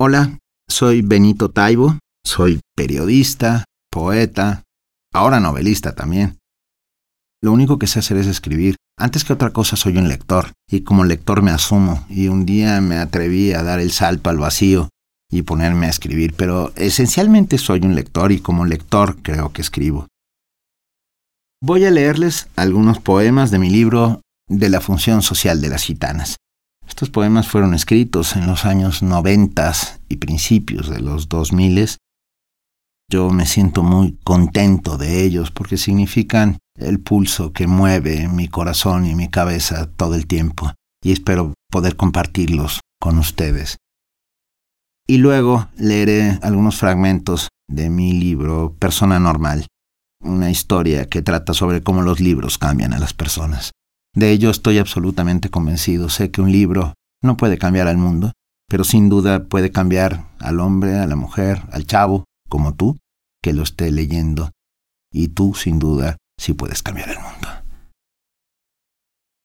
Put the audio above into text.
Hola, soy Benito Taibo, soy periodista, poeta, ahora novelista también. Lo único que sé hacer es escribir. Antes que otra cosa soy un lector, y como lector me asumo, y un día me atreví a dar el salto al vacío y ponerme a escribir, pero esencialmente soy un lector y como lector creo que escribo. Voy a leerles algunos poemas de mi libro De la función social de las gitanas. Estos poemas fueron escritos en los años noventas y principios de los dos miles. Yo me siento muy contento de ellos porque significan el pulso que mueve mi corazón y mi cabeza todo el tiempo y espero poder compartirlos con ustedes. Y luego leeré algunos fragmentos de mi libro Persona Normal, una historia que trata sobre cómo los libros cambian a las personas. De ello estoy absolutamente convencido. Sé que un libro no puede cambiar al mundo, pero sin duda puede cambiar al hombre, a la mujer, al chavo, como tú, que lo esté leyendo. Y tú, sin duda, sí puedes cambiar el mundo.